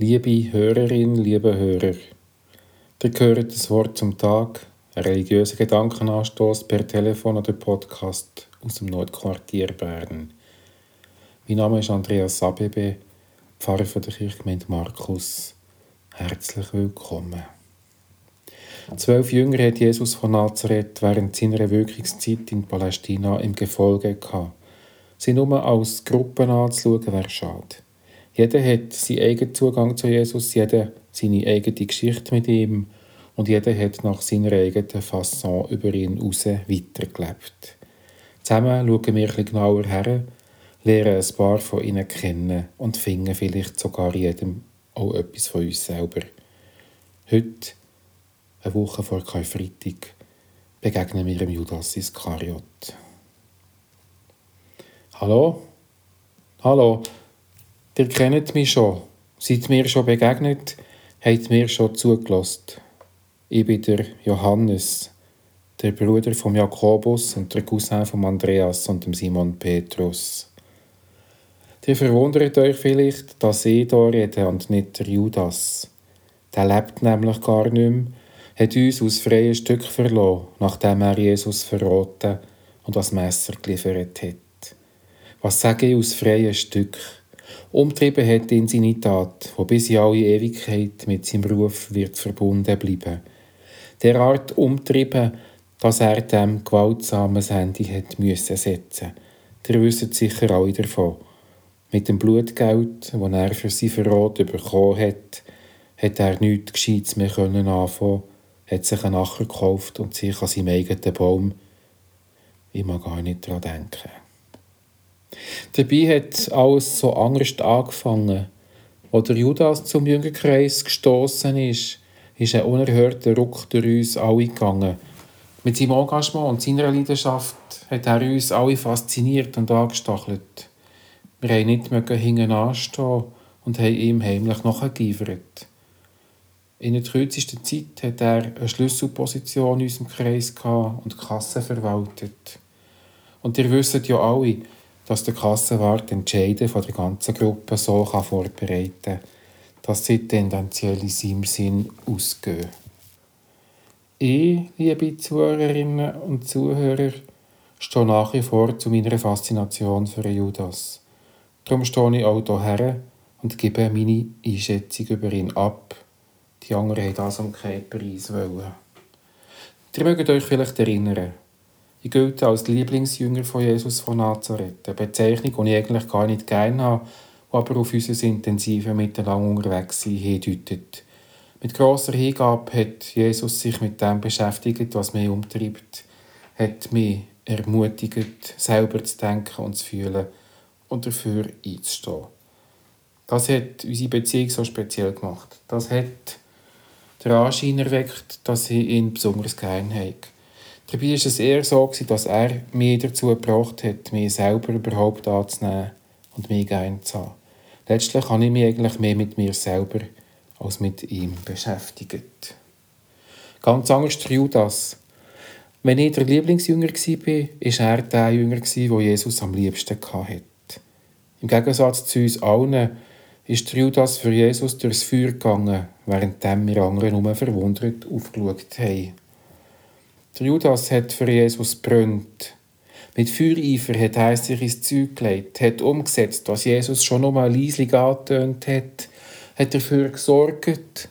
Liebe Hörerin, liebe Hörer, ihr hört das Wort zum Tag, ein religiöser Gedankenanstoß per Telefon oder Podcast aus dem Nordquartier Bern. Mein Name ist Andreas Sabebe, Pfarrer von der Kirchgemeinde Markus. Herzlich willkommen. Zwölf Jünger hat Jesus von Nazareth während seiner Wirkungszeit in Palästina im Gefolge gehabt. Sie nur als Gruppe anzuschauen, wäre schade. Jeder hat seinen eigenen Zugang zu Jesus, jeder seine eigene Geschichte mit ihm und jeder hat nach seiner eigenen Fasson über ihn raus weitergelebt. Zusammen schauen wir etwas genauer her, lernen ein paar von ihnen kennen und finden vielleicht sogar jedem auch etwas von uns selber. Heute, eine Woche vor Karfreitag, begegnen wir dem Judas Iskariot. Hallo? Hallo? Ihr kennt mich schon, seid mir schon begegnet, habt mir schon zugelassen. Ich bin der Johannes, der Bruder von Jakobus und der Cousin von Andreas und dem Simon Petrus. Ihr verwundert euch vielleicht, dass ich hier rede und nicht der Judas. Der lebt nämlich gar nicht mehr, hat uns aus freien Stück verloren, nachdem er Jesus verraten und das Messer geliefert hat. Was sage ich aus freien Stück? Umtrieben hat ihn seine Tat, wo bis in alle Ewigkeit mit seinem Ruf wird verbunden bleiben. Derart umtrieben, dass er dem gewaltsamen Ende hat müssen setzen. Der wisst sicher alle davon. Mit dem Blutgeld, das er für sein Verrat bekommen hat, hat er nichts Gescheites mehr können anfangen, hat sich einen Acher gekauft und sich an seinem eigenen Baum. Ich mag gar nicht daran denken. Dabei hat alles so anders angefangen. Als der Judas zum Jüngerkreis gestoßen ist, ist ein unerhörter Ruck durch uns alle gegangen. Mit seinem Engagement und seiner Leidenschaft hat er uns alle fasziniert und angestachelt. Wir haben nicht hinten anstehen und haben ihm heimlich nachgeifert. In der kürzesten Zeit hat er eine Schlüsselposition in unserem Kreis und die Kasse verwaltet. Und ihr wisst ja alle, dass der Kassenwart Entscheide von der ganzen Gruppe so kann vorbereiten kann, dass sie tendenziell in seinem Sinn ausgehen. Ich, liebe Zuhörerinnen und Zuhörer, stehe nach wie vor zu meiner Faszination für Judas. Darum stehe ich auch hierher und gebe meine Einschätzung über ihn ab. Die anderen haben das um keinen Preis wollen. Ihr mögt euch vielleicht erinnern, ich gelte als Lieblingsjünger von Jesus von Nazareth, eine Bezeichnung, die ich eigentlich gar nicht gerne habe, die aber auf unser intensive Miteinander unterwegs sein hindeutet. Mit grosser Hingabe hat Jesus sich mit dem beschäftigt, was mich umtreibt, hat mich ermutigt, selber zu denken und zu fühlen und dafür einzustehen. Das hat unsere Beziehung so speziell gemacht. Das hat den Anschein erweckt, dass ich ihn besonders gerne habe. Dabei war es eher so, dass er mich dazu gebracht hat, mich selber überhaupt anzunehmen und mich gerne zu haben. Letztlich habe ich mich eigentlich mehr mit mir selber als mit ihm beschäftigt. Ganz anders der Judas. Wenn ich der Lieblingsjünger war, war er der Jünger, den Jesus am liebsten hatte. Im Gegensatz zu uns allen ist der Judas für Jesus durchs Feuer gegangen, während wir anderen nur verwundert aufgeschaut haben. Der Judas hat für Jesus brennt. Mit Feuereifer hat er sich ins Zeug gelegt, hat umgesetzt, was Jesus schon einmal leislich angetönt hat, hat dafür gesorgt,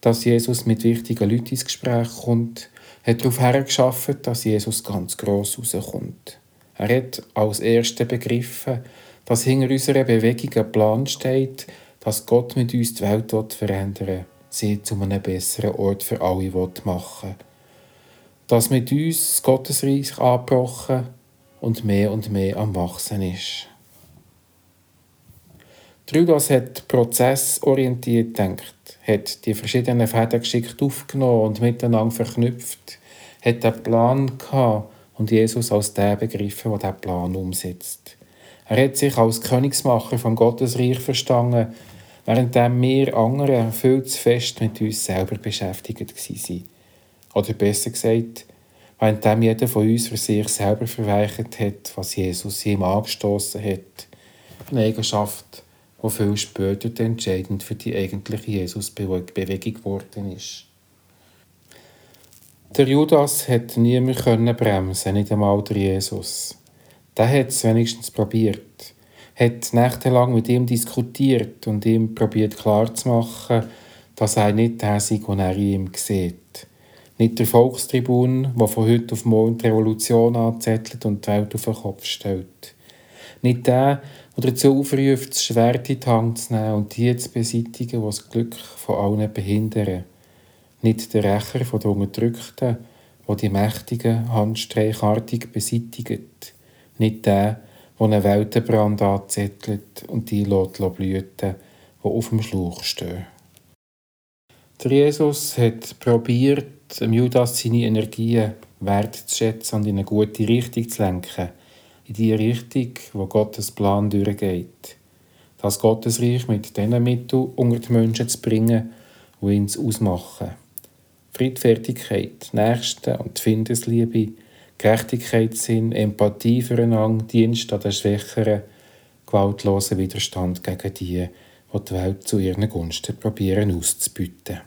dass Jesus mit wichtigen Leuten ins Gespräch kommt, hat darauf hergeschafft, dass Jesus ganz gross rauskommt. Er hat als Erster begriffen, dass hinter unserer Bewegung ein Plan steht, dass Gott mit uns die Welt verändern will, sie zu einem besseren Ort für alle machen will dass mit uns das Gottesreich angebrochen und mehr und mehr am Wachsen ist. Trudas hat prozessorientiert gedacht, hat die verschiedenen Fäden geschickt aufgenommen und miteinander verknüpft, hat einen Plan gehabt und Jesus als der begriffen, der diesen Plan umsetzt. Er hat sich als Königsmacher vom Gottesreich verstanden, während wir anderen viel zu fest mit uns selber beschäftigt waren. Oder besser gesagt, währenddem jeder von uns für sich selber verweigert hat, was Jesus ihm angestoßen hat. Eine Eigenschaft, wo viel später entscheidend für die eigentliche Jesus-Bewegung geworden ist. Der Judas hat niemand bremsen, nicht einmal der Jesus. Der hat es wenigstens probiert, hat nächtelang mit ihm diskutiert und ihm probiert klarzumachen, dass er nicht der sei, den er ihm sieht. Nicht der Volkstribun, der von heute auf morgen die Revolution anzettelt und die Welt auf den Kopf stellt. Nicht der, der dazu aufruft, das Schwert in die Hand zu nehmen und die zu beseitigen, die das Glück von allen behindern. Nicht der Rächer den Unterdrückten, der die Mächtigen handstreichartig beseitigt. Nicht der, der einen Weltenbrand anzettelt und die lässt blüten, die auf dem Schlauch stehen. Jesus hat probiert, Judas seine Energien wertzuschätzen und in eine gute Richtung zu lenken. In die Richtung, wo Gottes Plan durchgeht. Das Gottesreich mit diesen Mitteln unter die Menschen zu bringen, die ihn ausmachen. Friedfertigkeit, Nächste und Findesliebe, Gerechtigkeitssinn, Empathie füreinander, Dienst an den Schwächeren, gewaltlosen Widerstand gegen die, die die Welt zu ihren Gunsten probieren auszubieten.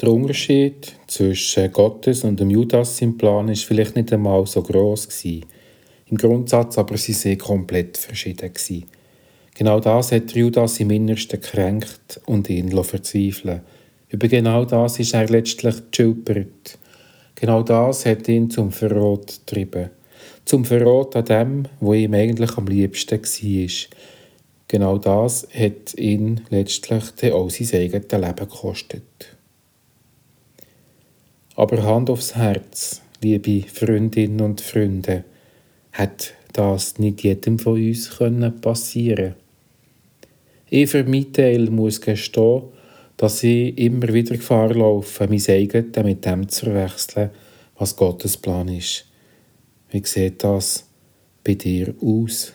Der Unterschied zwischen Gottes und dem Judas im Plan ist vielleicht nicht einmal so groß gewesen. Im Grundsatz aber sie sehr komplett verschieden gewesen. Genau das hat Judas im Innersten gekränkt und ihn verzweifeln. Über genau das ist er letztlich geschilpert. Genau das hat ihn zum Verrat getrieben. Zum Verrat an dem, wo ihm eigentlich am liebsten war. Genau das hat ihn letztlich auch sein eigenes Leben gekostet. Aber Hand aufs Herz, liebe Freundinnen und Freunde, hat das nicht jedem von uns passieren Ich für meinen Teil muss gestehen, dass ich immer wieder Gefahr laufe, mein eigenes mit dem zu verwechseln, was Gottes Plan ist. Wie sieht das bei dir aus?